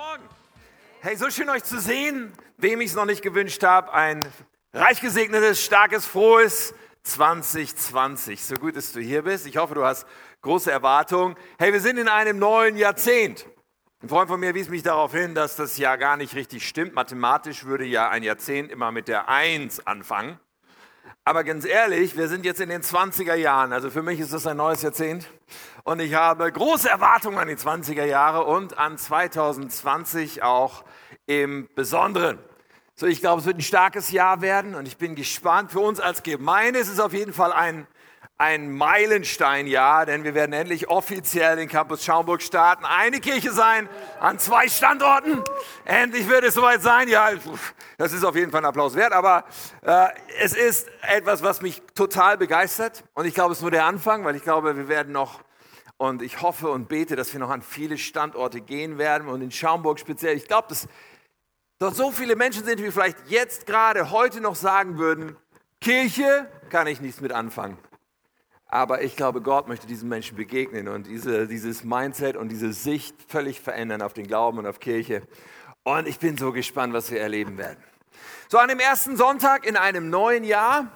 Morgen. Hey, so schön euch zu sehen. Wem ich es noch nicht gewünscht habe, ein reich gesegnetes, starkes, frohes 2020. So gut, dass du hier bist. Ich hoffe, du hast große Erwartungen. Hey, wir sind in einem neuen Jahrzehnt. Ein Freund von mir wies mich darauf hin, dass das Jahr gar nicht richtig stimmt. Mathematisch würde ja ein Jahrzehnt immer mit der Eins anfangen. Aber ganz ehrlich, wir sind jetzt in den 20er Jahren. Also für mich ist das ein neues Jahrzehnt. Und ich habe große Erwartungen an die 20er Jahre und an 2020 auch im Besonderen. So, ich glaube, es wird ein starkes Jahr werden und ich bin gespannt. Für uns als Gemeinde ist es auf jeden Fall ein ein Meilensteinjahr, denn wir werden endlich offiziell den Campus Schaumburg starten. Eine Kirche sein an zwei Standorten. Endlich wird es soweit sein. Ja, das ist auf jeden Fall ein Applaus wert, aber äh, es ist etwas, was mich total begeistert. Und ich glaube, es ist nur der Anfang, weil ich glaube, wir werden noch und ich hoffe und bete, dass wir noch an viele Standorte gehen werden und in Schaumburg speziell. Ich glaube, dass dort so viele Menschen sind, die vielleicht jetzt gerade heute noch sagen würden, Kirche kann ich nichts mit anfangen. Aber ich glaube, Gott möchte diesen Menschen begegnen und diese, dieses Mindset und diese Sicht völlig verändern auf den Glauben und auf Kirche. Und ich bin so gespannt, was wir erleben werden. So, an dem ersten Sonntag in einem neuen Jahr,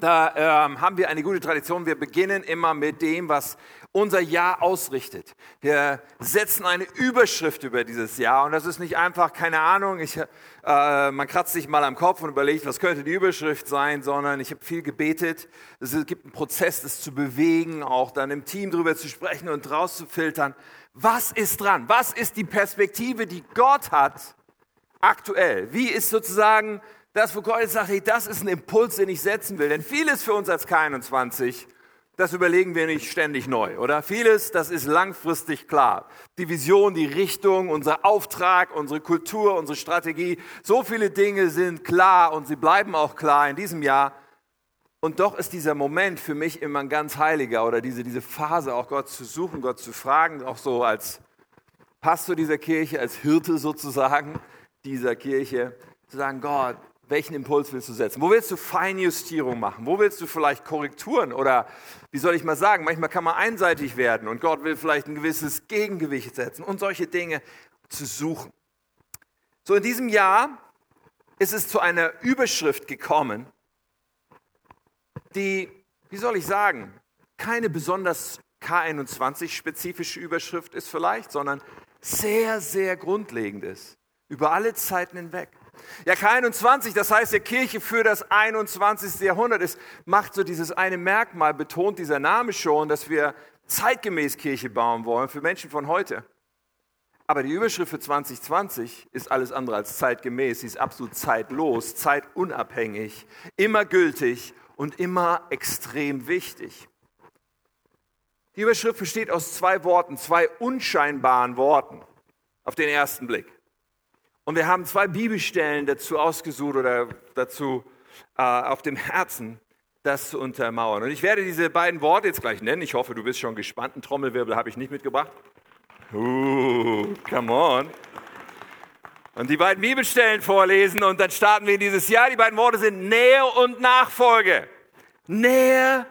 da ähm, haben wir eine gute Tradition. Wir beginnen immer mit dem, was unser Jahr ausrichtet. Wir setzen eine Überschrift über dieses Jahr und das ist nicht einfach, keine Ahnung, ich, äh, man kratzt sich mal am Kopf und überlegt, was könnte die Überschrift sein, sondern ich habe viel gebetet. Es gibt einen Prozess, das zu bewegen, auch dann im Team darüber zu sprechen und rauszufiltern. Was ist dran? Was ist die Perspektive, die Gott hat aktuell? Wie ist sozusagen das, wo Gott sagt, hey, das ist ein Impuls, den ich setzen will? Denn vieles für uns als K21 das überlegen wir nicht ständig neu, oder? Vieles, das ist langfristig klar. Die Vision, die Richtung, unser Auftrag, unsere Kultur, unsere Strategie, so viele Dinge sind klar und sie bleiben auch klar in diesem Jahr. Und doch ist dieser Moment für mich immer ein ganz heiliger oder diese, diese Phase, auch Gott zu suchen, Gott zu fragen, auch so als Pastor dieser Kirche, als Hirte sozusagen dieser Kirche, zu sagen, Gott, welchen Impuls willst du setzen? Wo willst du Feinjustierung machen? Wo willst du vielleicht Korrekturen oder wie soll ich mal sagen, manchmal kann man einseitig werden und Gott will vielleicht ein gewisses Gegengewicht setzen und solche Dinge zu suchen. So in diesem Jahr ist es zu einer Überschrift gekommen, die, wie soll ich sagen, keine besonders K21-spezifische Überschrift ist vielleicht, sondern sehr, sehr grundlegend ist, über alle Zeiten hinweg. Ja, K21, das heißt der Kirche für das 21. Jahrhundert, es macht so dieses eine Merkmal, betont dieser Name schon, dass wir zeitgemäß Kirche bauen wollen für Menschen von heute. Aber die Überschrift für 2020 ist alles andere als zeitgemäß. Sie ist absolut zeitlos, zeitunabhängig, immer gültig und immer extrem wichtig. Die Überschrift besteht aus zwei Worten, zwei unscheinbaren Worten auf den ersten Blick. Und wir haben zwei Bibelstellen dazu ausgesucht oder dazu äh, auf dem Herzen, das zu untermauern. Und ich werde diese beiden Worte jetzt gleich nennen. Ich hoffe, du bist schon gespannt. Ein Trommelwirbel habe ich nicht mitgebracht. Uh, come on. Und die beiden Bibelstellen vorlesen und dann starten wir in dieses Jahr. Die beiden Worte sind Nähe und Nachfolge. Nähe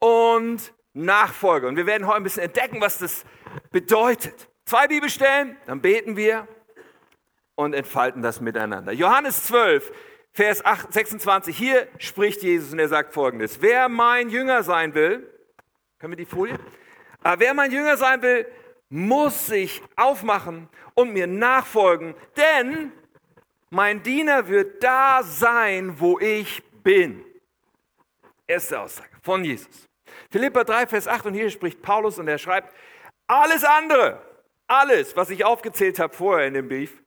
und Nachfolge. Und wir werden heute ein bisschen entdecken, was das bedeutet. Zwei Bibelstellen, dann beten wir und entfalten das miteinander. Johannes 12, Vers 8, 26, hier spricht Jesus und er sagt folgendes. Wer mein Jünger sein will, können wir die Folie? Aber ah, wer mein Jünger sein will, muss sich aufmachen und mir nachfolgen, denn mein Diener wird da sein, wo ich bin. Erste Aussage von Jesus. Philippa 3, Vers 8 und hier spricht Paulus und er schreibt, alles andere, alles, was ich aufgezählt habe vorher in dem Brief,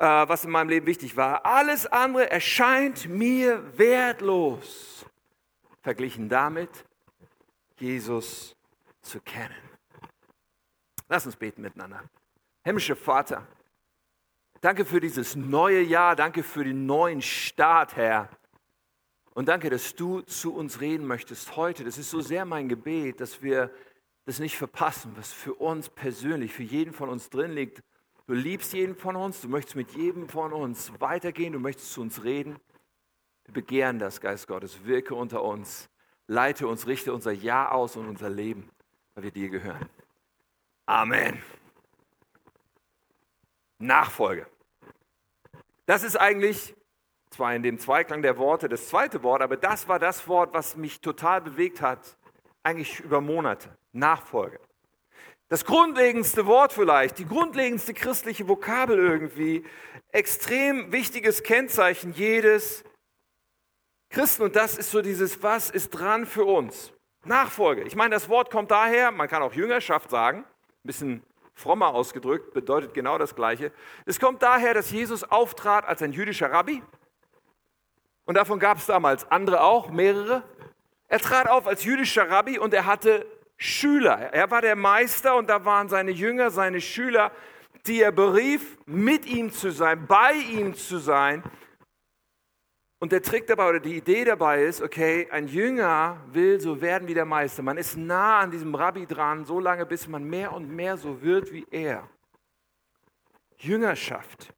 was in meinem Leben wichtig war. Alles andere erscheint mir wertlos, verglichen damit, Jesus zu kennen. Lass uns beten miteinander. Himmlischer Vater, danke für dieses neue Jahr, danke für den neuen Start, Herr. Und danke, dass du zu uns reden möchtest heute. Das ist so sehr mein Gebet, dass wir das nicht verpassen, was für uns persönlich, für jeden von uns drin liegt Du liebst jeden von uns, du möchtest mit jedem von uns weitergehen, du möchtest zu uns reden. Wir begehren das, Geist Gottes, wirke unter uns, leite uns, richte unser Ja aus und unser Leben, weil wir dir gehören. Amen. Nachfolge. Das ist eigentlich zwar in dem Zweiklang der Worte das zweite Wort, aber das war das Wort, was mich total bewegt hat, eigentlich über Monate. Nachfolge. Das grundlegendste Wort vielleicht, die grundlegendste christliche Vokabel irgendwie, extrem wichtiges Kennzeichen jedes Christen. Und das ist so dieses, was ist dran für uns? Nachfolge. Ich meine, das Wort kommt daher, man kann auch Jüngerschaft sagen, ein bisschen frommer ausgedrückt, bedeutet genau das Gleiche. Es kommt daher, dass Jesus auftrat als ein jüdischer Rabbi. Und davon gab es damals andere auch, mehrere. Er trat auf als jüdischer Rabbi und er hatte Schüler. Er war der Meister und da waren seine Jünger, seine Schüler, die er berief, mit ihm zu sein, bei ihm zu sein. Und der Trick dabei oder die Idee dabei ist, okay, ein Jünger will so werden wie der Meister. Man ist nah an diesem Rabbi dran, so lange, bis man mehr und mehr so wird wie er. Jüngerschaft.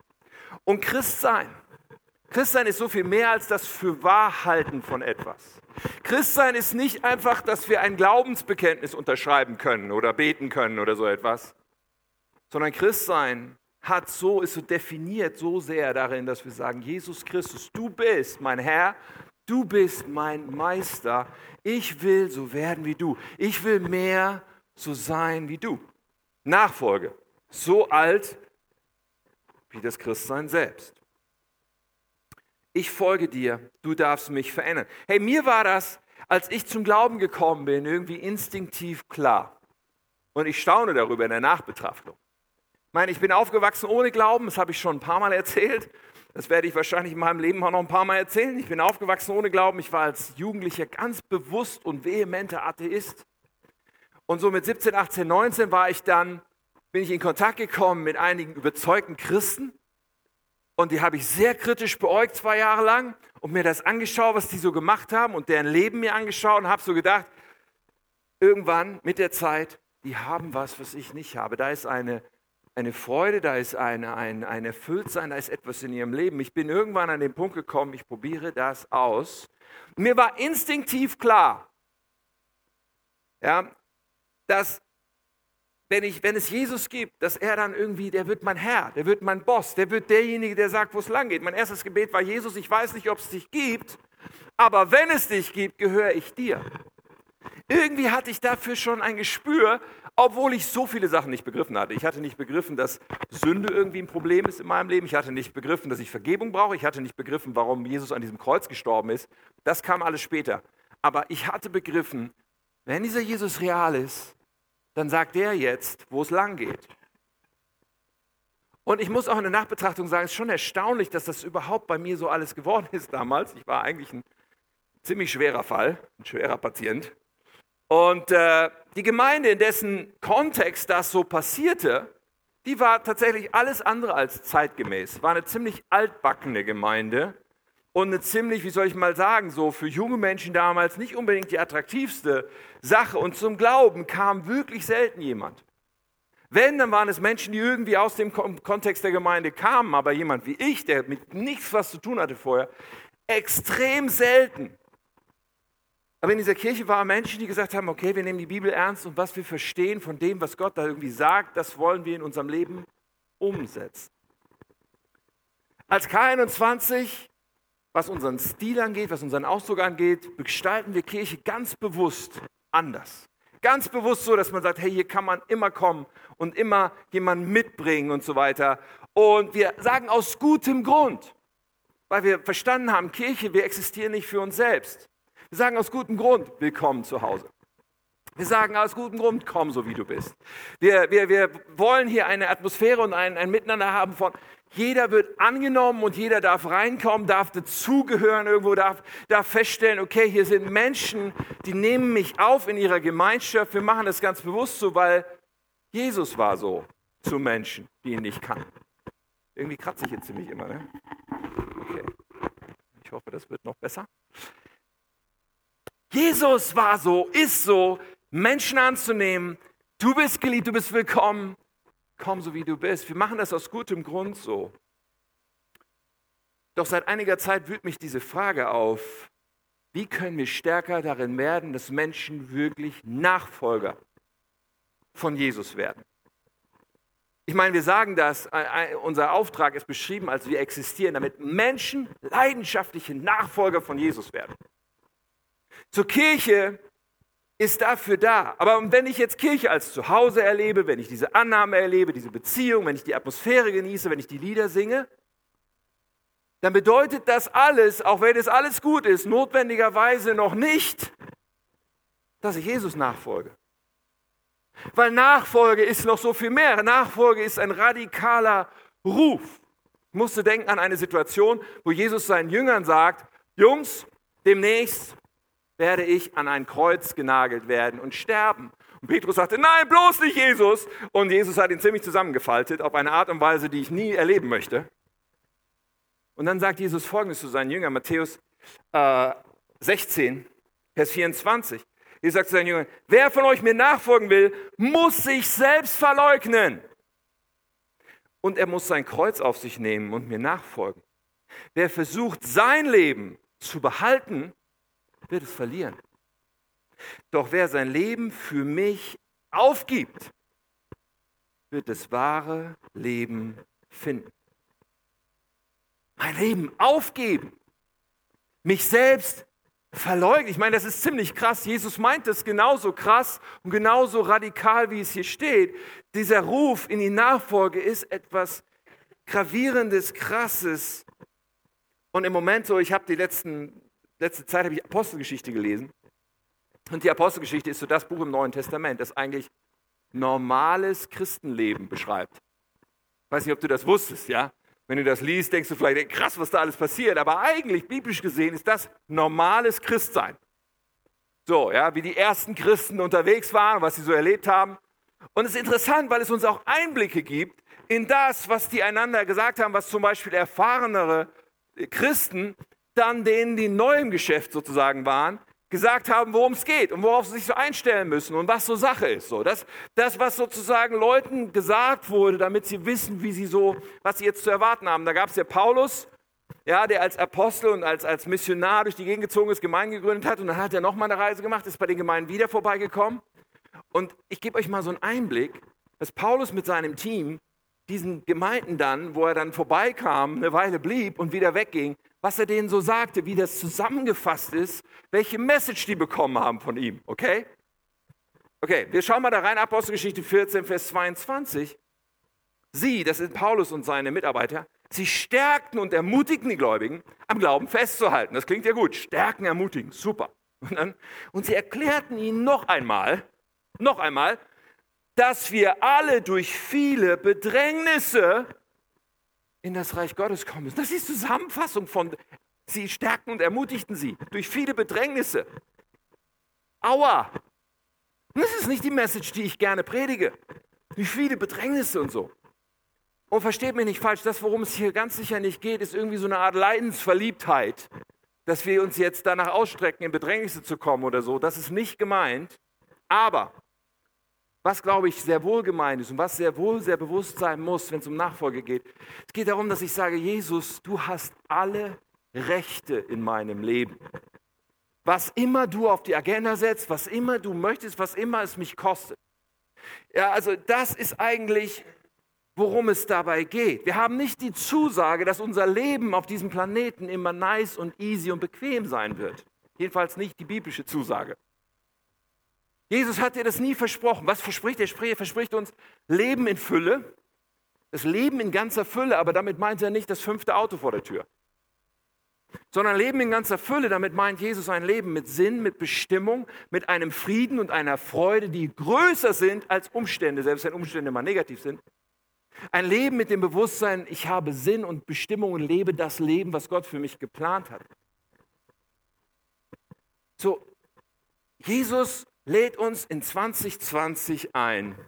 Und Christsein. Christsein ist so viel mehr als das Fürwahrhalten von etwas. Christsein ist nicht einfach, dass wir ein Glaubensbekenntnis unterschreiben können oder beten können oder so etwas, sondern Christsein hat so, ist so definiert so sehr darin, dass wir sagen, Jesus Christus, du bist mein Herr, du bist mein Meister, ich will so werden wie du, ich will mehr so sein wie du. Nachfolge, so alt wie das Christsein selbst ich folge dir, du darfst mich verändern. Hey, mir war das, als ich zum Glauben gekommen bin, irgendwie instinktiv klar. Und ich staune darüber in der Nachbetrachtung. Ich meine, ich bin aufgewachsen ohne Glauben, das habe ich schon ein paar Mal erzählt. Das werde ich wahrscheinlich in meinem Leben auch noch ein paar Mal erzählen. Ich bin aufgewachsen ohne Glauben. Ich war als Jugendlicher ganz bewusst und vehementer Atheist. Und so mit 17, 18, 19 war ich dann, bin ich in Kontakt gekommen mit einigen überzeugten Christen und die habe ich sehr kritisch beäugt zwei Jahre lang und mir das angeschaut, was die so gemacht haben und deren Leben mir angeschaut und habe so gedacht, irgendwann mit der Zeit, die haben was, was ich nicht habe. Da ist eine, eine Freude, da ist eine, ein, ein Erfülltsein, da ist etwas in ihrem Leben. Ich bin irgendwann an den Punkt gekommen, ich probiere das aus. Mir war instinktiv klar, ja, dass wenn, ich, wenn es Jesus gibt, dass er dann irgendwie, der wird mein Herr, der wird mein Boss, der wird derjenige, der sagt, wo es lang geht. Mein erstes Gebet war, Jesus, ich weiß nicht, ob es dich gibt, aber wenn es dich gibt, gehöre ich dir. Irgendwie hatte ich dafür schon ein Gespür, obwohl ich so viele Sachen nicht begriffen hatte. Ich hatte nicht begriffen, dass Sünde irgendwie ein Problem ist in meinem Leben. Ich hatte nicht begriffen, dass ich Vergebung brauche. Ich hatte nicht begriffen, warum Jesus an diesem Kreuz gestorben ist. Das kam alles später. Aber ich hatte begriffen, wenn dieser Jesus real ist, dann sagt der jetzt, wo es lang geht. Und ich muss auch in der Nachbetrachtung sagen, es ist schon erstaunlich, dass das überhaupt bei mir so alles geworden ist damals. Ich war eigentlich ein ziemlich schwerer Fall, ein schwerer Patient. Und äh, die Gemeinde, in dessen Kontext das so passierte, die war tatsächlich alles andere als zeitgemäß. War eine ziemlich altbackene Gemeinde und eine ziemlich, wie soll ich mal sagen, so für junge Menschen damals nicht unbedingt die attraktivste Sache. Und zum Glauben kam wirklich selten jemand. Wenn, dann waren es Menschen, die irgendwie aus dem Kontext der Gemeinde kamen, aber jemand wie ich, der mit nichts was zu tun hatte vorher, extrem selten. Aber in dieser Kirche waren Menschen, die gesagt haben, okay, wir nehmen die Bibel ernst und was wir verstehen von dem, was Gott da irgendwie sagt, das wollen wir in unserem Leben umsetzen. Als K21 was unseren Stil angeht, was unseren Ausdruck angeht, gestalten wir Kirche ganz bewusst anders. Ganz bewusst so, dass man sagt, hey, hier kann man immer kommen und immer jemanden mitbringen und so weiter. Und wir sagen aus gutem Grund, weil wir verstanden haben, Kirche, wir existieren nicht für uns selbst. Wir sagen aus gutem Grund, willkommen zu Hause. Wir sagen aus gutem Grund, komm so wie du bist. Wir, wir, wir wollen hier eine Atmosphäre und ein, ein Miteinander haben von, jeder wird angenommen und jeder darf reinkommen, darf dazugehören irgendwo, darf, darf feststellen, okay, hier sind Menschen, die nehmen mich auf in ihrer Gemeinschaft. Wir machen das ganz bewusst so, weil Jesus war so zu Menschen, die ihn nicht kannten. Irgendwie kratze ich jetzt ziemlich immer, ne? Okay. Ich hoffe, das wird noch besser. Jesus war so, ist so, Menschen anzunehmen. Du bist geliebt, du bist willkommen komm so wie du bist. Wir machen das aus gutem Grund so. Doch seit einiger Zeit wühlt mich diese Frage auf, wie können wir stärker darin werden, dass Menschen wirklich Nachfolger von Jesus werden? Ich meine, wir sagen das, unser Auftrag ist beschrieben, als wir existieren, damit Menschen leidenschaftliche Nachfolger von Jesus werden. Zur Kirche ist dafür da. Aber wenn ich jetzt Kirche als Zuhause erlebe, wenn ich diese Annahme erlebe, diese Beziehung, wenn ich die Atmosphäre genieße, wenn ich die Lieder singe, dann bedeutet das alles, auch wenn es alles gut ist, notwendigerweise noch nicht, dass ich Jesus nachfolge. Weil Nachfolge ist noch so viel mehr. Nachfolge ist ein radikaler Ruf. Ich musste denken an eine Situation, wo Jesus seinen Jüngern sagt, Jungs, demnächst werde ich an ein Kreuz genagelt werden und sterben. Und Petrus sagte, nein, bloß nicht Jesus. Und Jesus hat ihn ziemlich zusammengefaltet auf eine Art und Weise, die ich nie erleben möchte. Und dann sagt Jesus Folgendes zu seinen Jüngern, Matthäus äh, 16, Vers 24. Er sagt zu seinen Jüngern, wer von euch mir nachfolgen will, muss sich selbst verleugnen. Und er muss sein Kreuz auf sich nehmen und mir nachfolgen. Wer versucht, sein Leben zu behalten, wird es verlieren. Doch wer sein Leben für mich aufgibt, wird das wahre Leben finden. Mein Leben aufgeben, mich selbst verleugnen. Ich meine, das ist ziemlich krass. Jesus meint es genauso krass und genauso radikal, wie es hier steht. Dieser Ruf in die Nachfolge ist etwas gravierendes, krasses. Und im Moment so, ich habe die letzten letzte Zeit habe ich Apostelgeschichte gelesen. Und die Apostelgeschichte ist so das Buch im Neuen Testament, das eigentlich normales Christenleben beschreibt. Ich weiß nicht, ob du das wusstest, ja? Wenn du das liest, denkst du vielleicht, krass, was da alles passiert. Aber eigentlich, biblisch gesehen, ist das normales Christsein. So, ja, wie die ersten Christen unterwegs waren, was sie so erlebt haben. Und es ist interessant, weil es uns auch Einblicke gibt in das, was die einander gesagt haben, was zum Beispiel erfahrenere Christen dann denen, die neu im Geschäft sozusagen waren, gesagt haben, worum es geht und worauf sie sich so einstellen müssen und was so Sache ist. So, das, das, was sozusagen Leuten gesagt wurde, damit sie wissen, wie sie so, was sie jetzt zu erwarten haben. Da gab es ja Paulus, ja, der als Apostel und als, als Missionar durch die Gegend gezogen ist, Gemeinden gegründet hat und dann hat er nochmal eine Reise gemacht, ist bei den Gemeinden wieder vorbeigekommen. Und ich gebe euch mal so einen Einblick, dass Paulus mit seinem Team diesen Gemeinden dann, wo er dann vorbeikam, eine Weile blieb und wieder wegging, was er denen so sagte, wie das zusammengefasst ist, welche Message die bekommen haben von ihm, okay? Okay, wir schauen mal da rein, Apostelgeschichte 14, Vers 22. Sie, das sind Paulus und seine Mitarbeiter, sie stärkten und ermutigten die Gläubigen, am Glauben festzuhalten. Das klingt ja gut. Stärken, ermutigen, super. Und, dann, und sie erklärten ihnen noch einmal, noch einmal, dass wir alle durch viele Bedrängnisse in das Reich Gottes kommen müssen. Das ist die Zusammenfassung von, sie stärkten und ermutigten sie durch viele Bedrängnisse. Aua! Das ist nicht die Message, die ich gerne predige. Durch viele Bedrängnisse und so. Und versteht mich nicht falsch, das, worum es hier ganz sicher nicht geht, ist irgendwie so eine Art Leidensverliebtheit, dass wir uns jetzt danach ausstrecken, in Bedrängnisse zu kommen oder so. Das ist nicht gemeint. Aber was, glaube ich, sehr wohl gemeint ist und was sehr wohl sehr bewusst sein muss, wenn es um Nachfolge geht. Es geht darum, dass ich sage, Jesus, du hast alle Rechte in meinem Leben. Was immer du auf die Agenda setzt, was immer du möchtest, was immer es mich kostet. Ja, also das ist eigentlich, worum es dabei geht. Wir haben nicht die Zusage, dass unser Leben auf diesem Planeten immer nice und easy und bequem sein wird. Jedenfalls nicht die biblische Zusage. Jesus hat dir das nie versprochen. Was verspricht er? Er verspricht uns Leben in Fülle, das Leben in ganzer Fülle, aber damit meint er nicht das fünfte Auto vor der Tür. Sondern Leben in ganzer Fülle, damit meint Jesus ein Leben mit Sinn, mit Bestimmung, mit einem Frieden und einer Freude, die größer sind als Umstände, selbst wenn Umstände mal negativ sind. Ein Leben mit dem Bewusstsein, ich habe Sinn und Bestimmung und lebe das Leben, was Gott für mich geplant hat. So, Jesus lädt uns in 2020 ein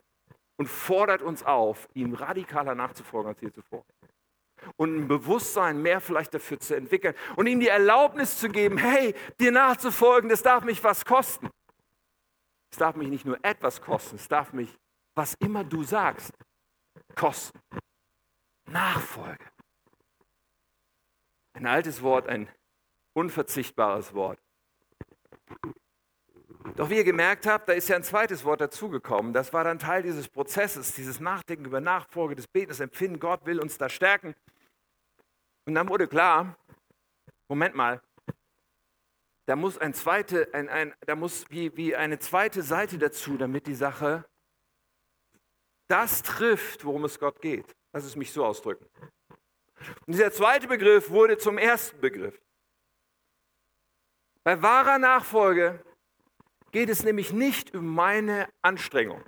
und fordert uns auf, ihm radikaler nachzufolgen als je zuvor. Und ein Bewusstsein mehr vielleicht dafür zu entwickeln und ihm die Erlaubnis zu geben, hey, dir nachzufolgen, das darf mich was kosten. Es darf mich nicht nur etwas kosten, es darf mich, was immer du sagst, kosten. Nachfolge. Ein altes Wort, ein unverzichtbares Wort. Doch wie ihr gemerkt habt, da ist ja ein zweites Wort dazugekommen. Das war dann Teil dieses Prozesses, dieses Nachdenken über Nachfolge, des Betens, Empfinden. Gott will uns da stärken. Und dann wurde klar, Moment mal, da muss, ein zweite, ein, ein, da muss wie, wie eine zweite Seite dazu, damit die Sache das trifft, worum es Gott geht. Lass es mich so ausdrücken. Und dieser zweite Begriff wurde zum ersten Begriff. Bei wahrer Nachfolge geht es nämlich nicht um meine Anstrengung.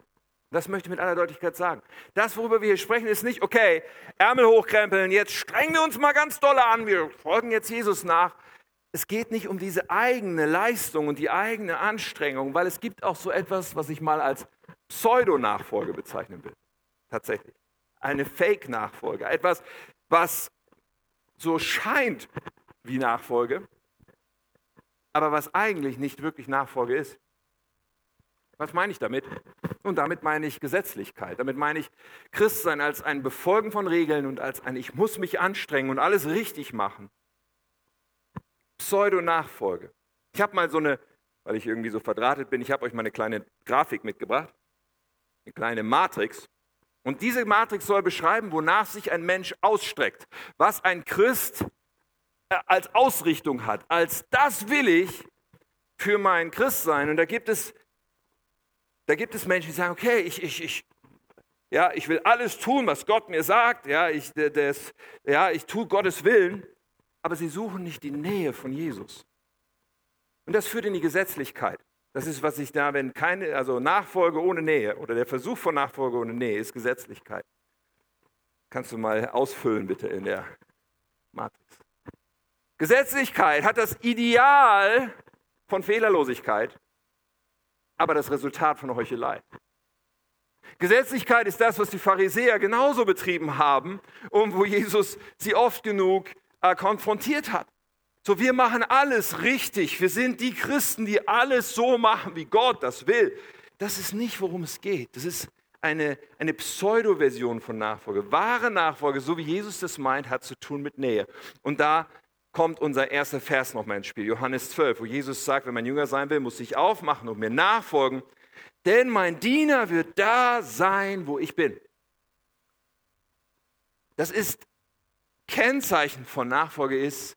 Das möchte ich mit aller Deutlichkeit sagen. Das, worüber wir hier sprechen, ist nicht, okay, Ärmel hochkrempeln, jetzt strengen wir uns mal ganz doll an, wir folgen jetzt Jesus nach. Es geht nicht um diese eigene Leistung und die eigene Anstrengung, weil es gibt auch so etwas, was ich mal als Pseudo-Nachfolge bezeichnen will. Tatsächlich. Eine Fake-Nachfolge. Etwas, was so scheint wie Nachfolge, aber was eigentlich nicht wirklich Nachfolge ist. Was meine ich damit? Und damit meine ich Gesetzlichkeit. Damit meine ich Christsein als ein Befolgen von Regeln und als ein Ich muss mich anstrengen und alles richtig machen. Pseudo-Nachfolge. Ich habe mal so eine, weil ich irgendwie so verdrahtet bin, ich habe euch mal eine kleine Grafik mitgebracht, eine kleine Matrix. Und diese Matrix soll beschreiben, wonach sich ein Mensch ausstreckt, was ein Christ äh, als Ausrichtung hat, als das will ich für mein Christsein. Und da gibt es, da gibt es Menschen, die sagen, okay, ich, ich, ich, ja, ich will alles tun, was Gott mir sagt, ja, ich, das, ja, ich tue Gottes Willen aber sie suchen nicht die Nähe von Jesus. Und das führt in die Gesetzlichkeit. Das ist, was ich da, wenn keine, also Nachfolge ohne Nähe oder der Versuch von Nachfolge ohne Nähe ist Gesetzlichkeit. Kannst du mal ausfüllen bitte in der Matrix. Gesetzlichkeit hat das Ideal von Fehlerlosigkeit, aber das Resultat von Heuchelei. Gesetzlichkeit ist das, was die Pharisäer genauso betrieben haben und wo Jesus sie oft genug äh, konfrontiert hat. So, wir machen alles richtig. Wir sind die Christen, die alles so machen, wie Gott das will. Das ist nicht, worum es geht. Das ist eine, eine Pseudo-Version von Nachfolge. Wahre Nachfolge, so wie Jesus das meint, hat zu tun mit Nähe. Und da kommt unser erster Vers nochmal ins Spiel, Johannes 12, wo Jesus sagt, wenn man Jünger sein will, muss ich aufmachen und mir nachfolgen, denn mein Diener wird da sein, wo ich bin. Das ist Kennzeichen von Nachfolge ist,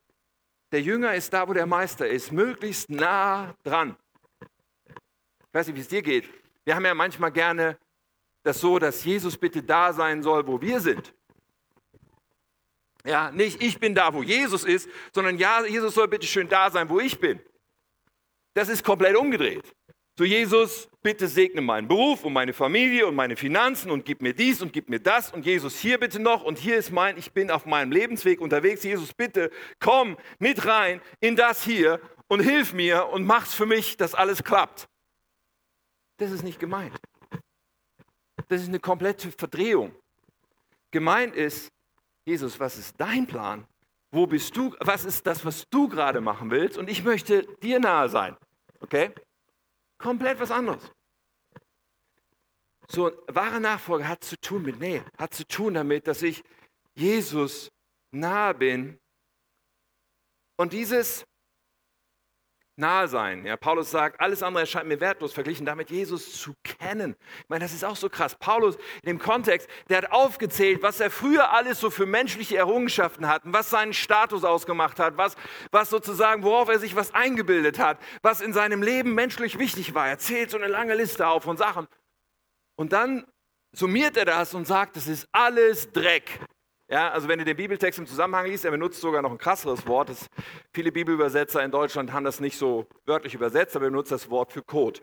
der Jünger ist da, wo der Meister ist, möglichst nah dran. Ich weiß nicht, wie es dir geht. Wir haben ja manchmal gerne das so, dass Jesus bitte da sein soll, wo wir sind. Ja, nicht ich bin da, wo Jesus ist, sondern ja, Jesus soll bitte schön da sein, wo ich bin. Das ist komplett umgedreht. So Jesus, bitte segne meinen Beruf und meine Familie und meine Finanzen und gib mir dies und gib mir das und Jesus hier bitte noch und hier ist mein, ich bin auf meinem Lebensweg unterwegs. Jesus, bitte komm mit rein in das hier und hilf mir und mach's für mich, dass alles klappt. Das ist nicht gemeint. Das ist eine komplette Verdrehung. Gemeint ist, Jesus, was ist dein Plan? Wo bist du? Was ist das, was du gerade machen willst? Und ich möchte dir nahe sein. Okay? Komplett was anderes. So, wahre Nachfolge hat zu tun mit Nähe, hat zu tun damit, dass ich Jesus nahe bin. Und dieses nahe sein. Ja, Paulus sagt, alles andere erscheint mir wertlos, verglichen damit Jesus zu kennen. Ich meine, das ist auch so krass. Paulus in dem Kontext, der hat aufgezählt, was er früher alles so für menschliche Errungenschaften hat, was seinen Status ausgemacht hat, was, was sozusagen, worauf er sich was eingebildet hat, was in seinem Leben menschlich wichtig war. Er zählt so eine lange Liste auf von Sachen. Und dann summiert er das und sagt, es ist alles Dreck. Ja, also wenn du den Bibeltext im Zusammenhang liest, er benutzt sogar noch ein krasseres Wort. Das, viele Bibelübersetzer in Deutschland haben das nicht so wörtlich übersetzt, aber er benutzt das Wort für Code.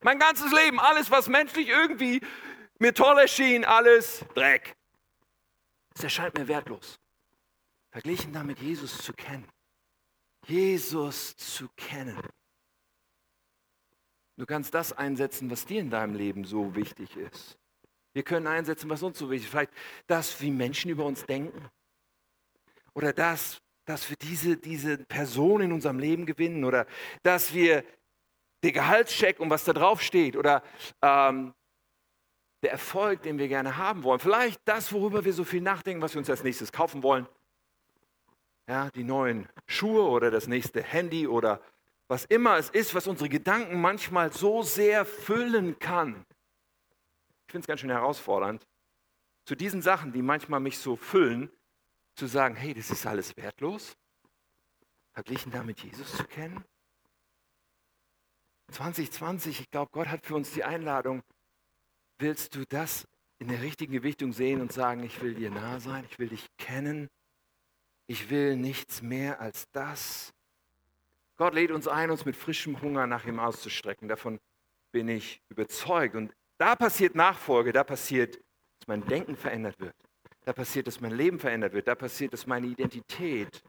Mein ganzes Leben, alles, was menschlich irgendwie mir toll erschien, alles Dreck. Es erscheint mir wertlos. Verglichen damit, Jesus zu kennen. Jesus zu kennen. Du kannst das einsetzen, was dir in deinem Leben so wichtig ist. Wir können einsetzen, was uns so wichtig ist. Vielleicht das, wie Menschen über uns denken. Oder das, dass wir diese, diese Person in unserem Leben gewinnen. Oder dass wir den Gehaltscheck und was da drauf steht. Oder ähm, der Erfolg, den wir gerne haben wollen. Vielleicht das, worüber wir so viel nachdenken, was wir uns als nächstes kaufen wollen. Ja, die neuen Schuhe oder das nächste Handy oder was immer es ist, was unsere Gedanken manchmal so sehr füllen kann. Ich finde es ganz schön herausfordernd, zu diesen Sachen, die manchmal mich so füllen, zu sagen, hey, das ist alles wertlos, verglichen damit Jesus zu kennen. 2020, ich glaube, Gott hat für uns die Einladung, willst du das in der richtigen Gewichtung sehen und sagen, ich will dir nah sein, ich will dich kennen, ich will nichts mehr als das. Gott lädt uns ein, uns mit frischem Hunger nach ihm auszustrecken. Davon bin ich überzeugt. Und da passiert Nachfolge, da passiert, dass mein Denken verändert wird. Da passiert, dass mein Leben verändert wird. Da passiert, dass meine Identität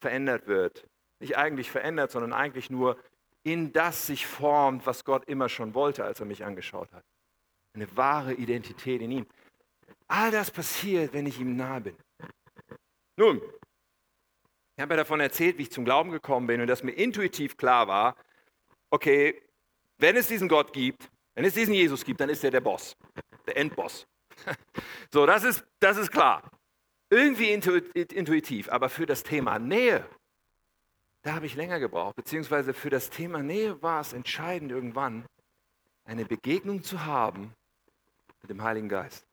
verändert wird. Nicht eigentlich verändert, sondern eigentlich nur in das sich formt, was Gott immer schon wollte, als er mich angeschaut hat. Eine wahre Identität in ihm. All das passiert, wenn ich ihm nahe bin. Nun, ich habe ja davon erzählt, wie ich zum Glauben gekommen bin und dass mir intuitiv klar war, okay, wenn es diesen Gott gibt, wenn es diesen Jesus gibt, dann ist er der Boss, der Endboss. So, das ist, das ist klar. Irgendwie intuitiv, aber für das Thema Nähe, da habe ich länger gebraucht, beziehungsweise für das Thema Nähe war es entscheidend irgendwann, eine Begegnung zu haben mit dem Heiligen Geist.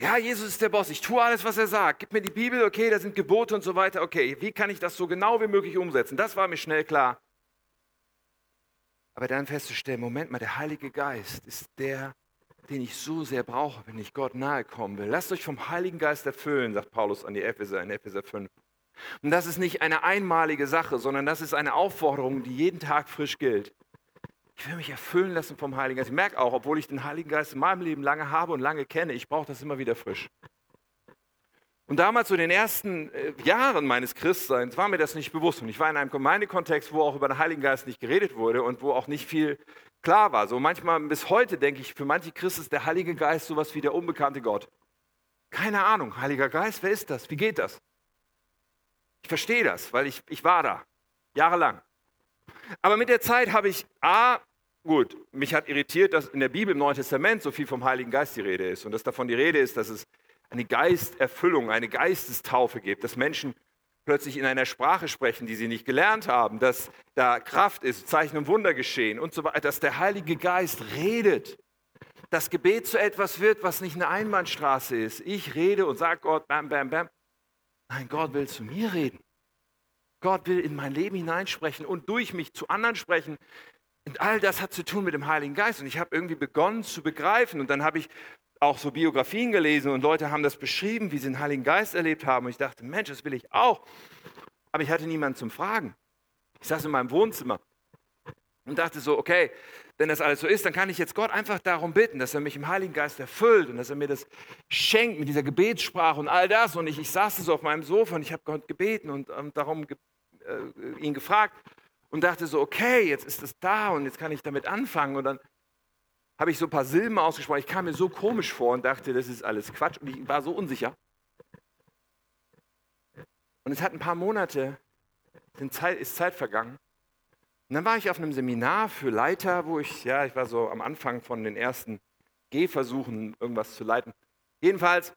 Ja, Jesus ist der Boss, ich tue alles, was er sagt. Gib mir die Bibel, okay, da sind Gebote und so weiter. Okay, wie kann ich das so genau wie möglich umsetzen? Das war mir schnell klar. Aber dann festzustellen, Moment mal, der Heilige Geist ist der, den ich so sehr brauche, wenn ich Gott nahe kommen will. Lasst euch vom Heiligen Geist erfüllen, sagt Paulus an die Epheser in Epheser 5. Und das ist nicht eine einmalige Sache, sondern das ist eine Aufforderung, die jeden Tag frisch gilt. Ich will mich erfüllen lassen vom Heiligen Geist. Ich merke auch, obwohl ich den Heiligen Geist in meinem Leben lange habe und lange kenne, ich brauche das immer wieder frisch. Und damals, so in den ersten äh, Jahren meines Christseins, war mir das nicht bewusst. Und ich war in einem Gemeindekontext, wo auch über den Heiligen Geist nicht geredet wurde und wo auch nicht viel klar war. So manchmal bis heute denke ich, für manche Christen ist der Heilige Geist sowas wie der unbekannte Gott. Keine Ahnung, Heiliger Geist, wer ist das? Wie geht das? Ich verstehe das, weil ich, ich war da, jahrelang. Aber mit der Zeit habe ich A, gut, mich hat irritiert, dass in der Bibel im Neuen Testament so viel vom Heiligen Geist die Rede ist und dass davon die Rede ist, dass es eine Geisterfüllung, eine Geistestaufe gibt, dass Menschen plötzlich in einer Sprache sprechen, die sie nicht gelernt haben, dass da Kraft ist, Zeichen und Wunder geschehen und so weiter, dass der Heilige Geist redet. Das Gebet zu etwas wird, was nicht eine Einbahnstraße ist. Ich rede und sage Gott, bam, bam, bam. Nein, Gott will zu mir reden. Gott will in mein Leben hineinsprechen und durch mich zu anderen sprechen. Und all das hat zu tun mit dem Heiligen Geist. Und ich habe irgendwie begonnen zu begreifen. Und dann habe ich auch so Biografien gelesen und Leute haben das beschrieben, wie sie den Heiligen Geist erlebt haben. Und ich dachte, Mensch, das will ich auch. Aber ich hatte niemanden zum Fragen. Ich saß in meinem Wohnzimmer und dachte so, okay, wenn das alles so ist, dann kann ich jetzt Gott einfach darum bitten, dass er mich im Heiligen Geist erfüllt und dass er mir das schenkt mit dieser Gebetssprache und all das. Und ich, ich saß so auf meinem Sofa und ich habe Gott gebeten und ähm, darum ge äh, ihn gefragt und dachte so, okay, jetzt ist es da und jetzt kann ich damit anfangen. Und dann habe ich so ein paar Silben ausgesprochen. Ich kam mir so komisch vor und dachte, das ist alles Quatsch. Und ich war so unsicher. Und es hat ein paar Monate, Zeit, ist Zeit vergangen. Und dann war ich auf einem Seminar für Leiter, wo ich, ja, ich war so am Anfang von den ersten Gehversuchen, irgendwas zu leiten. Jedenfalls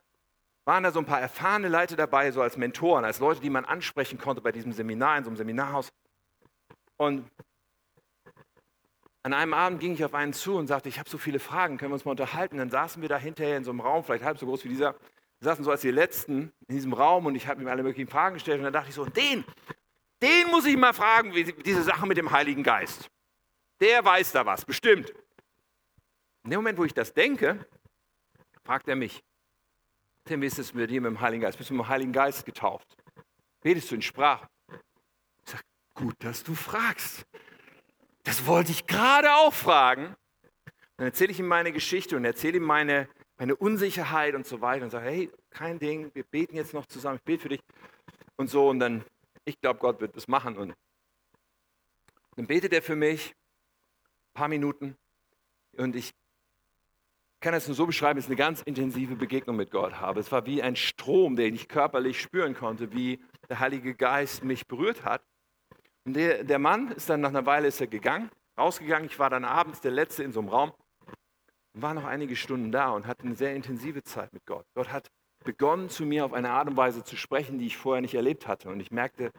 waren da so ein paar erfahrene Leiter dabei, so als Mentoren, als Leute, die man ansprechen konnte bei diesem Seminar, in so einem Seminarhaus. Und an einem Abend ging ich auf einen zu und sagte, ich habe so viele Fragen, können wir uns mal unterhalten? Dann saßen wir da hinterher in so einem Raum, vielleicht halb so groß wie dieser. Wir saßen so als die Letzten in diesem Raum und ich habe ihm alle möglichen Fragen gestellt. Und dann dachte ich so, den, den muss ich mal fragen, wie diese Sache mit dem Heiligen Geist. Der weiß da was, bestimmt. In dem Moment, wo ich das denke, fragt er mich, Tim, wie ist es mit dir mit dem Heiligen Geist? Bist du mit dem Heiligen Geist getauft? Redest du in Sprachen? Ich sage, gut, dass du fragst. Das wollte ich gerade auch fragen. Dann erzähle ich ihm meine Geschichte und erzähle ihm meine, meine Unsicherheit und so weiter und sage, hey, kein Ding, wir beten jetzt noch zusammen, ich bete für dich und so. Und dann, ich glaube, Gott wird das machen. Und dann betet er für mich, ein paar Minuten. Und ich kann es nur so beschreiben, dass ich eine ganz intensive Begegnung mit Gott habe. Es war wie ein Strom, den ich körperlich spüren konnte, wie der Heilige Geist mich berührt hat. Der, der Mann ist dann nach einer Weile ist er gegangen, rausgegangen. Ich war dann abends der Letzte in so einem Raum und war noch einige Stunden da und hatte eine sehr intensive Zeit mit Gott. Gott hat begonnen, zu mir auf eine Art und Weise zu sprechen, die ich vorher nicht erlebt hatte. Und ich merkte,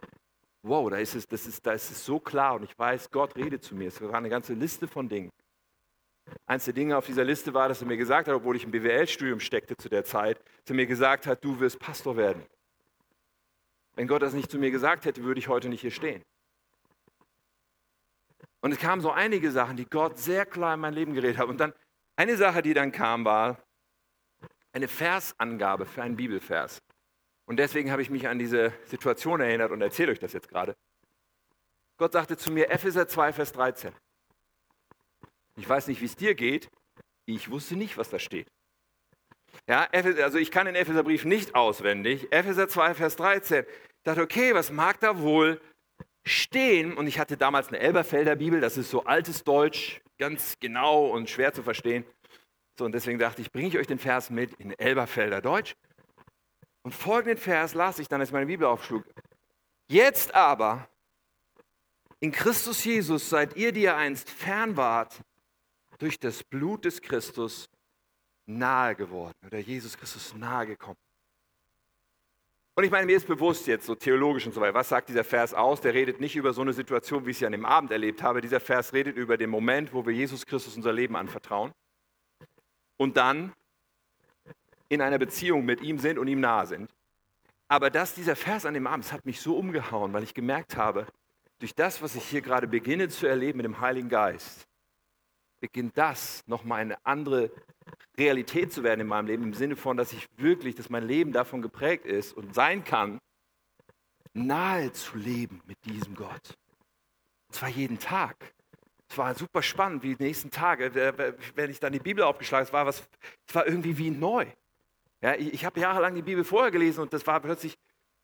wow, da ist, es, das ist, da ist es so klar und ich weiß, Gott redet zu mir. Es war eine ganze Liste von Dingen. Eins der Dinge auf dieser Liste war, dass er mir gesagt hat, obwohl ich im BWL-Studium steckte zu der Zeit, dass er mir gesagt hat, du wirst Pastor werden. Wenn Gott das nicht zu mir gesagt hätte, würde ich heute nicht hier stehen. Und es kamen so einige Sachen, die Gott sehr klar in mein Leben geredet hat. Und dann eine Sache, die dann kam, war eine Versangabe für einen Bibelvers. Und deswegen habe ich mich an diese Situation erinnert und erzähle euch das jetzt gerade. Gott sagte zu mir, Epheser 2, Vers 13. Ich weiß nicht, wie es dir geht. Ich wusste nicht, was da steht. Ja, also ich kann den Epheserbrief nicht auswendig. Epheser 2, Vers 13. Ich dachte, okay, was mag da wohl stehen? Und ich hatte damals eine Elberfelder Bibel, das ist so altes Deutsch, ganz genau und schwer zu verstehen. So, und deswegen dachte ich, bringe ich euch den Vers mit in Elberfelder Deutsch. Und folgenden Vers las ich dann, als ich meine Bibel aufschlug. Jetzt aber, in Christus Jesus seid ihr, die ihr einst fern wart, durch das Blut des Christus nahe geworden oder Jesus Christus nahe gekommen. Und ich meine, mir ist bewusst jetzt so theologisch und so weiter, was sagt dieser Vers aus? Der redet nicht über so eine Situation, wie ich sie an dem Abend erlebt habe. Dieser Vers redet über den Moment, wo wir Jesus Christus unser Leben anvertrauen und dann in einer Beziehung mit ihm sind und ihm nahe sind. Aber dass dieser Vers an dem Abend, das hat mich so umgehauen, weil ich gemerkt habe, durch das, was ich hier gerade beginne zu erleben mit dem Heiligen Geist, beginnt das nochmal eine andere Realität zu werden in meinem Leben, im Sinne von, dass ich wirklich, dass mein Leben davon geprägt ist und sein kann, nahe zu leben mit diesem Gott. Und zwar jeden Tag. Es war super spannend, wie die nächsten Tage, wenn ich dann die Bibel aufgeschlagen habe, es war, irgendwie wie neu. Ja, ich, ich habe jahrelang die Bibel vorher gelesen und das war plötzlich,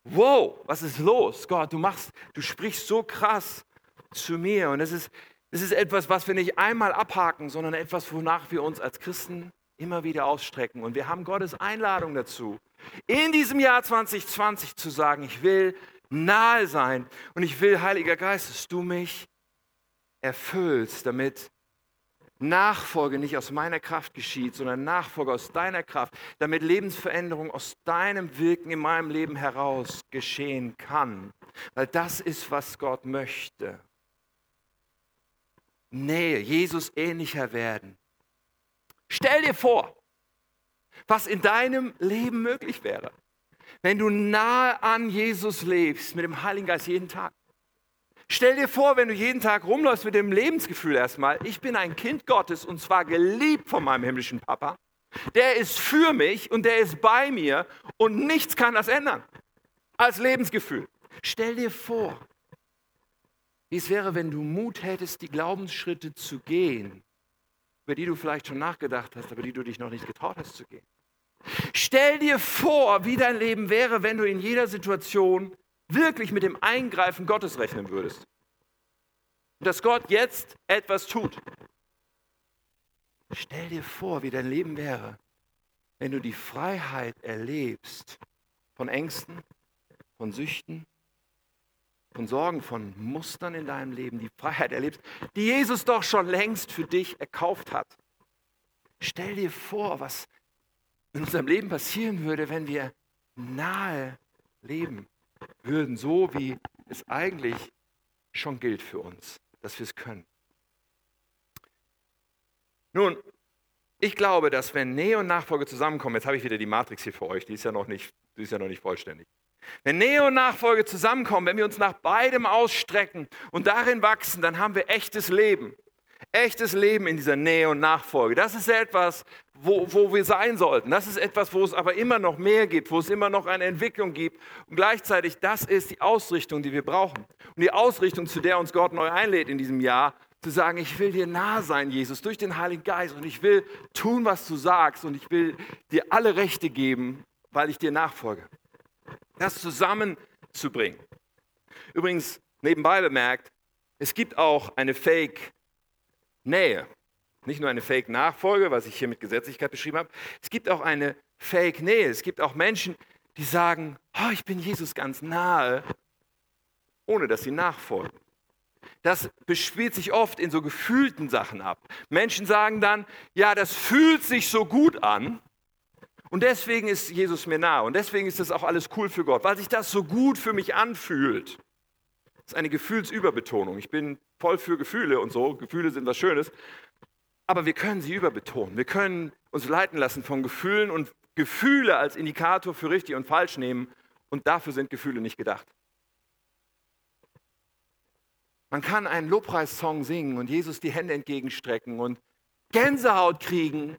wow, was ist los? Gott, du machst, du sprichst so krass zu mir. Und es ist, es ist etwas, was wir nicht einmal abhaken, sondern etwas, wonach wir uns als Christen immer wieder ausstrecken. Und wir haben Gottes Einladung dazu, in diesem Jahr 2020 zu sagen, ich will nahe sein und ich will, Heiliger Geist, dass du mich erfüllst, damit Nachfolge nicht aus meiner Kraft geschieht, sondern Nachfolge aus deiner Kraft, damit Lebensveränderung aus deinem Wirken in meinem Leben heraus geschehen kann. Weil das ist, was Gott möchte. Nähe, Jesus ähnlicher werden. Stell dir vor, was in deinem Leben möglich wäre, wenn du nahe an Jesus lebst, mit dem Heiligen Geist jeden Tag. Stell dir vor, wenn du jeden Tag rumläufst mit dem Lebensgefühl erstmal, ich bin ein Kind Gottes und zwar geliebt von meinem himmlischen Papa. Der ist für mich und der ist bei mir und nichts kann das ändern. Als Lebensgefühl. Stell dir vor, wie es wäre, wenn du Mut hättest, die Glaubensschritte zu gehen, über die du vielleicht schon nachgedacht hast, aber die du dich noch nicht getraut hast zu gehen. Stell dir vor, wie dein Leben wäre, wenn du in jeder Situation wirklich mit dem Eingreifen Gottes rechnen würdest. Und dass Gott jetzt etwas tut. Stell dir vor, wie dein Leben wäre, wenn du die Freiheit erlebst von Ängsten, von Süchten, von Sorgen, von Mustern in deinem Leben, die Freiheit erlebst, die Jesus doch schon längst für dich erkauft hat. Stell dir vor, was in unserem Leben passieren würde, wenn wir nahe leben würden, so wie es eigentlich schon gilt für uns, dass wir es können. Nun, ich glaube, dass wenn Nähe und Nachfolge zusammenkommen, jetzt habe ich wieder die Matrix hier für euch, die ist ja noch nicht, die ist ja noch nicht vollständig. Wenn Nähe und Nachfolge zusammenkommen, wenn wir uns nach beidem ausstrecken und darin wachsen, dann haben wir echtes Leben. Echtes Leben in dieser Nähe und Nachfolge. Das ist etwas, wo, wo wir sein sollten. Das ist etwas, wo es aber immer noch mehr gibt, wo es immer noch eine Entwicklung gibt. Und gleichzeitig, das ist die Ausrichtung, die wir brauchen. Und die Ausrichtung, zu der uns Gott neu einlädt in diesem Jahr, zu sagen, ich will dir nah sein, Jesus, durch den Heiligen Geist. Und ich will tun, was du sagst. Und ich will dir alle Rechte geben, weil ich dir nachfolge. Das zusammenzubringen. Übrigens, nebenbei bemerkt, es gibt auch eine Fake-Nähe. Nicht nur eine Fake-Nachfolge, was ich hier mit Gesetzlichkeit beschrieben habe. Es gibt auch eine Fake-Nähe. Es gibt auch Menschen, die sagen, oh, ich bin Jesus ganz nahe, ohne dass sie nachfolgen. Das bespielt sich oft in so gefühlten Sachen ab. Menschen sagen dann, ja, das fühlt sich so gut an. Und deswegen ist Jesus mir nahe. Und deswegen ist das auch alles cool für Gott, weil sich das so gut für mich anfühlt. Das ist eine Gefühlsüberbetonung. Ich bin voll für Gefühle und so. Gefühle sind was Schönes. Aber wir können sie überbetonen. Wir können uns leiten lassen von Gefühlen und Gefühle als Indikator für richtig und falsch nehmen. Und dafür sind Gefühle nicht gedacht. Man kann einen Lobpreissong singen und Jesus die Hände entgegenstrecken und Gänsehaut kriegen,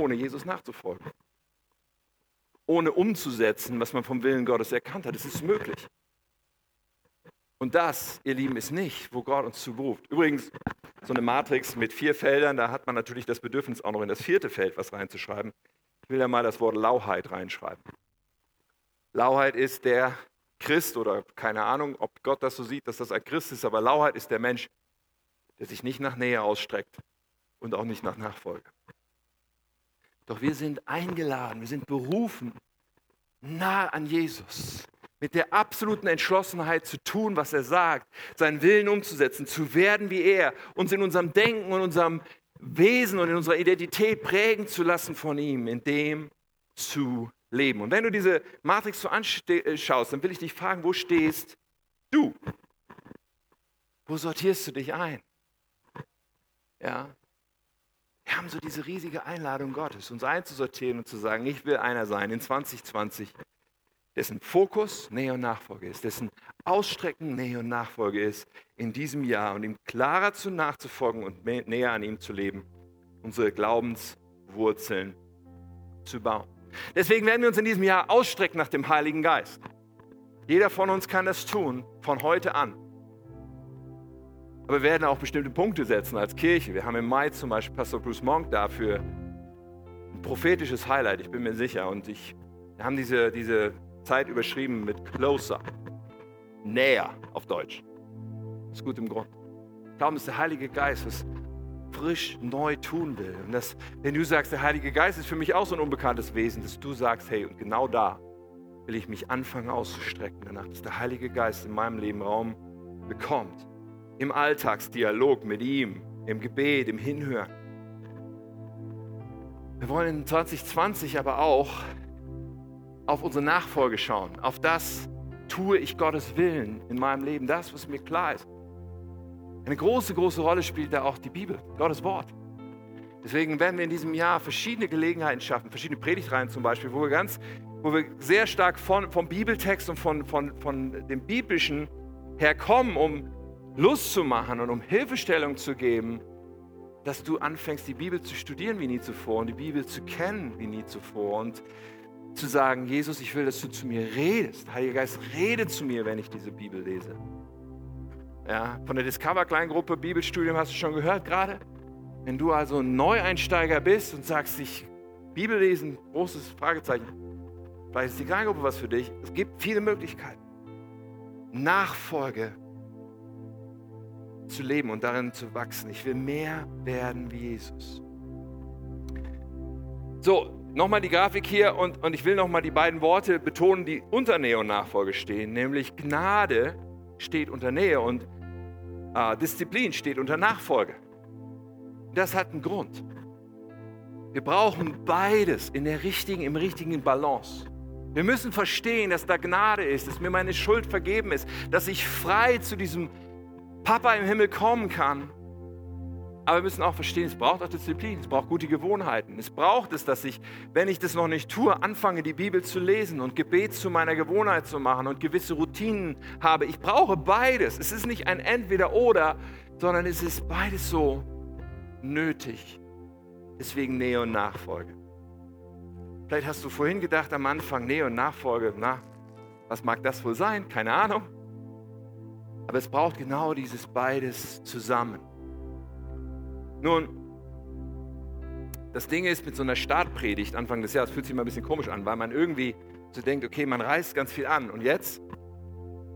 ohne Jesus nachzufolgen. Ohne umzusetzen, was man vom Willen Gottes erkannt hat. Es ist möglich. Und das, ihr Lieben, ist nicht, wo Gott uns zuberuft. Übrigens, so eine Matrix mit vier Feldern, da hat man natürlich das Bedürfnis, auch noch in das vierte Feld was reinzuschreiben. Ich will ja mal das Wort Lauheit reinschreiben. Lauheit ist der Christ oder keine Ahnung, ob Gott das so sieht, dass das ein Christ ist, aber Lauheit ist der Mensch, der sich nicht nach Nähe ausstreckt und auch nicht nach Nachfolge. Doch wir sind eingeladen, wir sind berufen, nah an Jesus, mit der absoluten Entschlossenheit zu tun, was er sagt, seinen Willen umzusetzen, zu werden wie er, uns in unserem Denken und unserem Wesen und in unserer Identität prägen zu lassen von ihm, in dem zu leben. Und wenn du diese Matrix so anschaust, dann will ich dich fragen, wo stehst du? Wo sortierst du dich ein? Ja. Haben so diese riesige Einladung Gottes, uns einzusortieren und zu sagen, ich will einer sein in 2020, dessen Fokus Nähe und Nachfolge ist, dessen Ausstrecken Nähe und Nachfolge ist in diesem Jahr und ihm klarer zu nachzufolgen und näher an ihm zu leben, unsere Glaubenswurzeln zu bauen. Deswegen werden wir uns in diesem Jahr ausstrecken nach dem Heiligen Geist. Jeder von uns kann das tun, von heute an. Aber wir werden auch bestimmte Punkte setzen als Kirche. Wir haben im Mai zum Beispiel Pastor Bruce Monk dafür ein prophetisches Highlight, ich bin mir sicher. Und ich, wir haben diese, diese Zeit überschrieben mit Closer, näher auf Deutsch. Das ist gut im Grund. Ich glaube, es ist der Heilige Geist, was frisch neu tun will. Und dass, wenn du sagst, der Heilige Geist ist für mich auch so ein unbekanntes Wesen, dass du sagst, hey, und genau da will ich mich anfangen auszustrecken danach, dass der Heilige Geist in meinem Leben Raum bekommt. Im Alltagsdialog mit ihm, im Gebet, im Hinhören. Wir wollen in 2020 aber auch auf unsere Nachfolge schauen, auf das tue ich Gottes Willen in meinem Leben, das, was mir klar ist. Eine große, große Rolle spielt da auch die Bibel, Gottes Wort. Deswegen werden wir in diesem Jahr verschiedene Gelegenheiten schaffen, verschiedene Predigtreihen zum Beispiel, wo wir ganz, wo wir sehr stark von, vom Bibeltext und von, von, von dem Biblischen herkommen, um Lust zu machen und um Hilfestellung zu geben, dass du anfängst, die Bibel zu studieren wie nie zuvor und die Bibel zu kennen wie nie zuvor und zu sagen, Jesus, ich will, dass du zu mir redest. Heiliger Geist, rede zu mir, wenn ich diese Bibel lese. Ja, von der Discover Kleingruppe Bibelstudium hast du schon gehört gerade. Wenn du also ein Neueinsteiger bist und sagst, ich Bibel lesen, großes Fragezeichen, vielleicht ist die Kleingruppe was für dich. Es gibt viele Möglichkeiten. Nachfolge zu leben und darin zu wachsen. Ich will mehr werden wie Jesus. So, nochmal die Grafik hier und, und ich will nochmal die beiden Worte betonen, die unter Nähe und Nachfolge stehen, nämlich Gnade steht unter Nähe und äh, Disziplin steht unter Nachfolge. Das hat einen Grund. Wir brauchen beides in der richtigen, im richtigen Balance. Wir müssen verstehen, dass da Gnade ist, dass mir meine Schuld vergeben ist, dass ich frei zu diesem Papa im Himmel kommen kann aber wir müssen auch verstehen, es braucht auch Disziplin, es braucht gute Gewohnheiten. Es braucht es, dass ich, wenn ich das noch nicht tue, anfange, die Bibel zu lesen und Gebet zu meiner Gewohnheit zu machen und gewisse Routinen habe. Ich brauche beides. Es ist nicht ein Entweder-Oder, sondern es ist beides so nötig. Deswegen Nähe und Nachfolge. Vielleicht hast du vorhin gedacht am Anfang, Nähe und Nachfolge, na, was mag das wohl sein? Keine Ahnung. Aber es braucht genau dieses beides zusammen. Nun, das Ding ist mit so einer Startpredigt Anfang des Jahres, fühlt sich immer ein bisschen komisch an, weil man irgendwie so denkt, okay, man reißt ganz viel an. Und jetzt?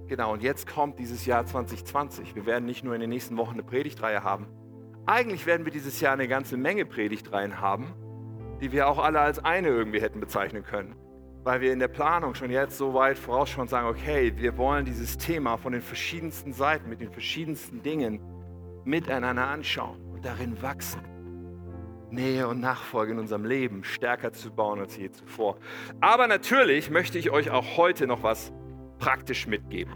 Genau, und jetzt kommt dieses Jahr 2020. Wir werden nicht nur in den nächsten Wochen eine Predigtreihe haben. Eigentlich werden wir dieses Jahr eine ganze Menge Predigtreihen haben, die wir auch alle als eine irgendwie hätten bezeichnen können. Weil wir in der Planung schon jetzt so weit vorausschauen und sagen, okay, wir wollen dieses Thema von den verschiedensten Seiten, mit den verschiedensten Dingen miteinander anschauen darin wachsen. Nähe und Nachfolge in unserem Leben stärker zu bauen als je zuvor. Aber natürlich möchte ich euch auch heute noch was praktisch mitgeben.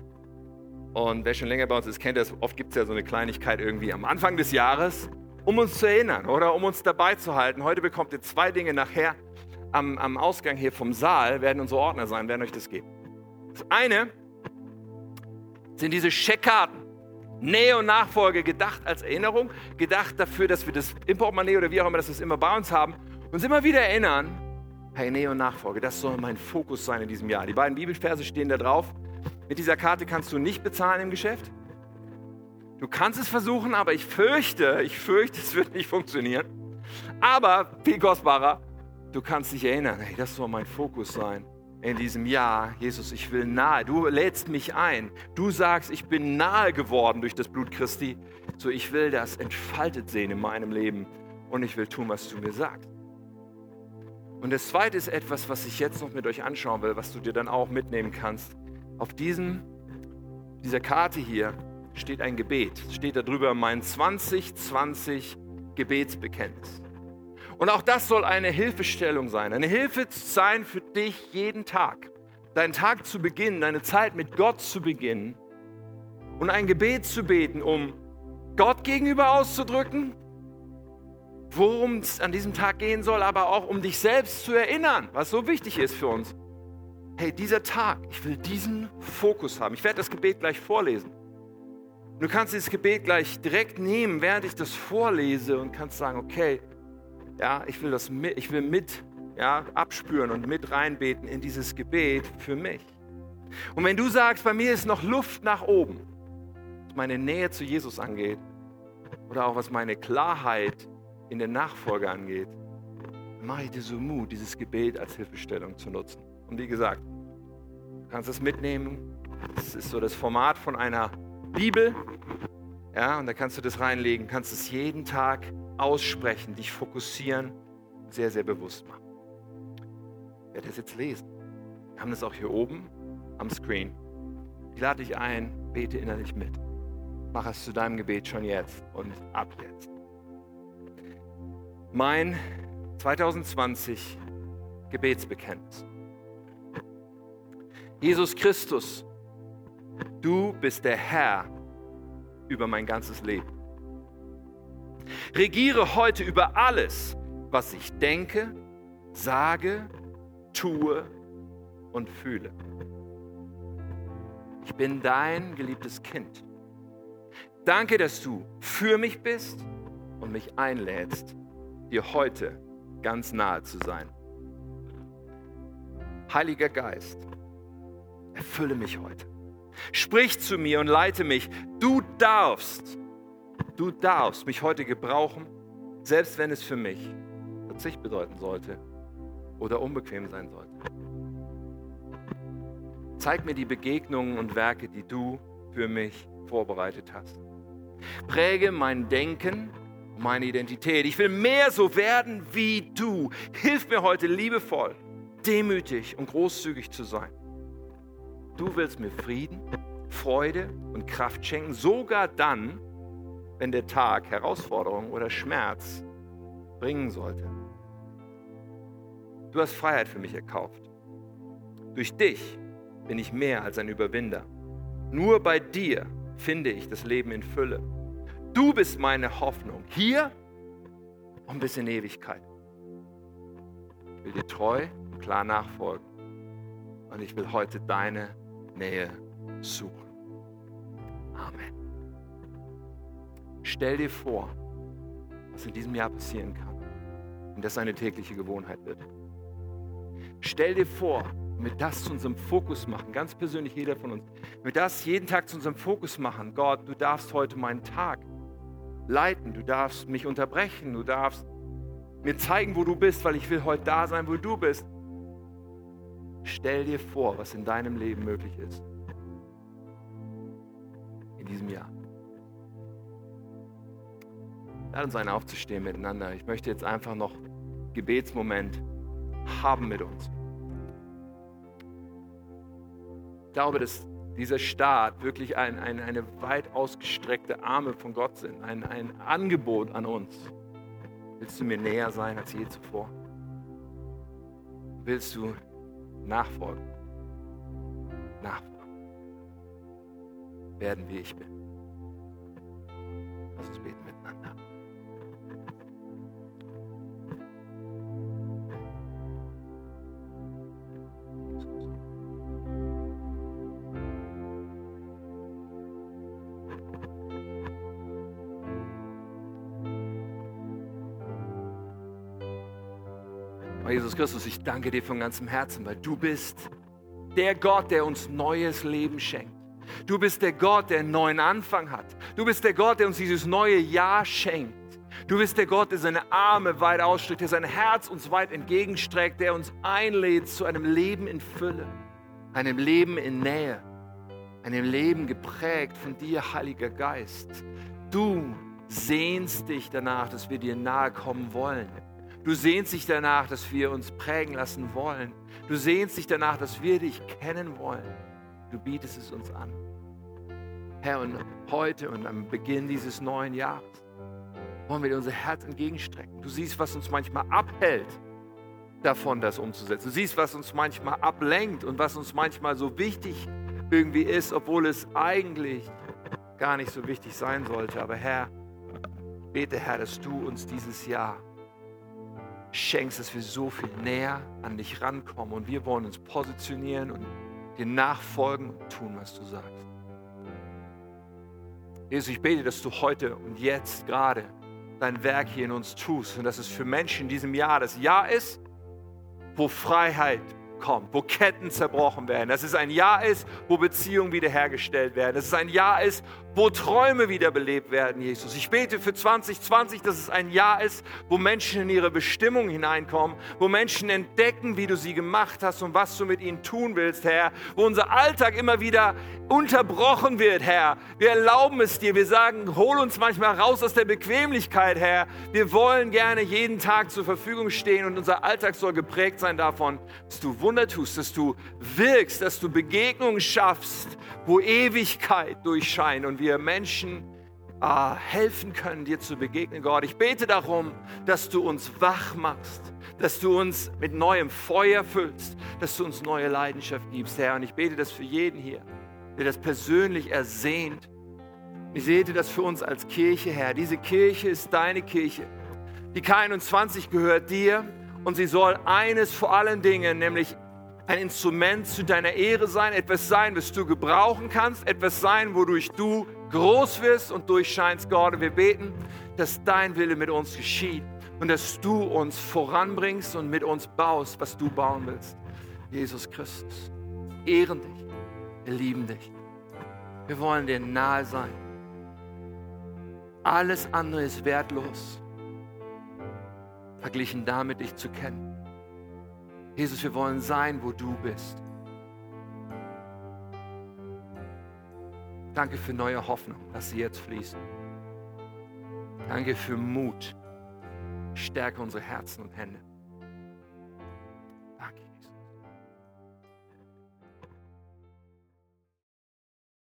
Und wer schon länger bei uns ist, kennt das. Oft gibt es ja so eine Kleinigkeit irgendwie am Anfang des Jahres, um uns zu erinnern oder um uns dabei zu halten. Heute bekommt ihr zwei Dinge nachher am, am Ausgang hier vom Saal, werden unsere Ordner sein, werden euch das geben. Das eine sind diese Scheckkarten. Nähe und Nachfolge gedacht als Erinnerung, gedacht dafür, dass wir das im oder wie auch immer, dass wir es immer bei uns haben, uns immer wieder erinnern, hey, Nähe und Nachfolge, das soll mein Fokus sein in diesem Jahr. Die beiden Bibelverse stehen da drauf. Mit dieser Karte kannst du nicht bezahlen im Geschäft. Du kannst es versuchen, aber ich fürchte, ich fürchte, es wird nicht funktionieren. Aber viel kostbarer, du kannst dich erinnern, hey, das soll mein Fokus sein in diesem Jahr, Jesus, ich will nahe. Du lädst mich ein. Du sagst, ich bin nahe geworden durch das Blut Christi. So, ich will das entfaltet sehen in meinem Leben und ich will tun, was du mir sagst. Und das zweite ist etwas, was ich jetzt noch mit euch anschauen will, was du dir dann auch mitnehmen kannst. Auf diesem, dieser Karte hier steht ein Gebet. Steht darüber mein 2020 Gebetsbekenntnis. Und auch das soll eine Hilfestellung sein, eine Hilfe sein für dich jeden Tag. Deinen Tag zu beginnen, deine Zeit mit Gott zu beginnen und ein Gebet zu beten, um Gott gegenüber auszudrücken, worum es an diesem Tag gehen soll, aber auch um dich selbst zu erinnern, was so wichtig ist für uns. Hey, dieser Tag, ich will diesen Fokus haben. Ich werde das Gebet gleich vorlesen. Du kannst dieses Gebet gleich direkt nehmen, während ich das vorlese und kannst sagen, okay, ja, ich will das mit, ich will mit ja, abspüren und mit reinbeten in dieses Gebet für mich. Und wenn du sagst, bei mir ist noch Luft nach oben, was meine Nähe zu Jesus angeht oder auch was meine Klarheit in der Nachfolge angeht, mache ich dir so Mut, dieses Gebet als Hilfestellung zu nutzen. Und wie gesagt, du kannst es mitnehmen. Das ist so das Format von einer Bibel. Ja, und da kannst du das reinlegen, kannst es jeden Tag aussprechen, dich fokussieren, sehr, sehr bewusst machen. Ich werde das jetzt lesen. Wir haben das auch hier oben am Screen. Ich lade dich ein, bete innerlich mit. Mach es zu deinem Gebet schon jetzt und ab jetzt. Mein 2020 Gebetsbekenntnis. Jesus Christus, du bist der Herr über mein ganzes Leben. Regiere heute über alles, was ich denke, sage, tue und fühle. Ich bin dein geliebtes Kind. Danke, dass du für mich bist und mich einlädst, dir heute ganz nahe zu sein. Heiliger Geist, erfülle mich heute. Sprich zu mir und leite mich. Du darfst Du darfst mich heute gebrauchen, selbst wenn es für mich Verzicht bedeuten sollte oder unbequem sein sollte. Zeig mir die Begegnungen und Werke, die du für mich vorbereitet hast. Präge mein Denken, meine Identität. Ich will mehr so werden wie du. Hilf mir heute liebevoll, demütig und großzügig zu sein. Du willst mir Frieden, Freude und Kraft schenken, sogar dann, wenn der Tag Herausforderung oder Schmerz bringen sollte. Du hast Freiheit für mich erkauft. Durch dich bin ich mehr als ein Überwinder. Nur bei dir finde ich das Leben in Fülle. Du bist meine Hoffnung, hier und bis in Ewigkeit. Ich will dir treu und klar nachfolgen und ich will heute deine Nähe suchen. Amen. Stell dir vor, was in diesem Jahr passieren kann und das eine tägliche Gewohnheit wird. Stell dir vor, mit das zu unserem Fokus machen, ganz persönlich jeder von uns, mit das jeden Tag zu unserem Fokus machen. Gott, du darfst heute meinen Tag leiten, du darfst mich unterbrechen, du darfst mir zeigen, wo du bist, weil ich will heute da sein, wo du bist. Stell dir vor, was in deinem Leben möglich ist. In diesem Jahr. Lad uns ein, aufzustehen miteinander. Ich möchte jetzt einfach noch Gebetsmoment haben mit uns. Ich glaube, dass dieser Staat wirklich ein, ein, eine weit ausgestreckte Arme von Gott sind, ein, ein Angebot an uns. Willst du mir näher sein als je zuvor? Willst du nachfolgen? Nachfolgen. werden, wie ich bin. Christus, ich danke dir von ganzem Herzen, weil du bist der Gott, der uns neues Leben schenkt. Du bist der Gott, der einen neuen Anfang hat. Du bist der Gott, der uns dieses neue Jahr schenkt. Du bist der Gott, der seine Arme weit ausstreckt, der sein Herz uns weit entgegenstreckt, der uns einlädt zu einem Leben in Fülle, einem Leben in Nähe, einem Leben geprägt von dir, Heiliger Geist. Du sehnst dich danach, dass wir dir nahe kommen wollen. Du sehnst dich danach, dass wir uns prägen lassen wollen. Du sehnst dich danach, dass wir dich kennen wollen. Du bietest es uns an. Herr, und heute und am Beginn dieses neuen Jahres wollen wir dir unser Herz entgegenstrecken. Du siehst, was uns manchmal abhält, davon das umzusetzen. Du siehst, was uns manchmal ablenkt und was uns manchmal so wichtig irgendwie ist, obwohl es eigentlich gar nicht so wichtig sein sollte. Aber Herr, bete Herr, dass du uns dieses Jahr schenkst, dass wir so viel näher an dich rankommen. Und wir wollen uns positionieren und dir nachfolgen und tun, was du sagst. Jesus, ich bete, dass du heute und jetzt gerade dein Werk hier in uns tust und dass es für Menschen in diesem Jahr das Jahr ist, wo Freiheit kommt, wo Ketten zerbrochen werden, dass es ein Jahr ist, wo Beziehungen wiederhergestellt werden, dass es ein Jahr ist, wo Träume wiederbelebt werden, Jesus. Ich bete für 2020, dass es ein Jahr ist, wo Menschen in ihre Bestimmung hineinkommen, wo Menschen entdecken, wie du sie gemacht hast und was du mit ihnen tun willst, Herr, wo unser Alltag immer wieder unterbrochen wird, Herr. Wir erlauben es dir, wir sagen, hol uns manchmal raus aus der Bequemlichkeit, Herr. Wir wollen gerne jeden Tag zur Verfügung stehen und unser Alltag soll geprägt sein davon, dass du Wunder tust, dass du wirkst, dass du Begegnungen schaffst, wo Ewigkeit durchscheint und wir Menschen äh, helfen können, dir zu begegnen, Gott. Ich bete darum, dass du uns wach machst, dass du uns mit neuem Feuer füllst, dass du uns neue Leidenschaft gibst, Herr. Und ich bete das für jeden hier, der das persönlich ersehnt. Ich bete das für uns als Kirche, Herr. Diese Kirche ist deine Kirche. Die K21 gehört dir und sie soll eines vor allen Dingen, nämlich ein Instrument zu deiner Ehre sein, etwas sein, was du gebrauchen kannst, etwas sein, wodurch du groß wirst und durchscheinst, Gott. Wir beten, dass dein Wille mit uns geschieht und dass du uns voranbringst und mit uns baust, was du bauen willst. Jesus Christus, ehren dich, wir lieben dich. Wir wollen dir nahe sein. Alles andere ist wertlos, verglichen damit, dich zu kennen. Jesus, wir wollen sein, wo du bist. Danke für neue Hoffnung, dass sie jetzt fließt. Danke für Mut. Stärke unsere Herzen und Hände.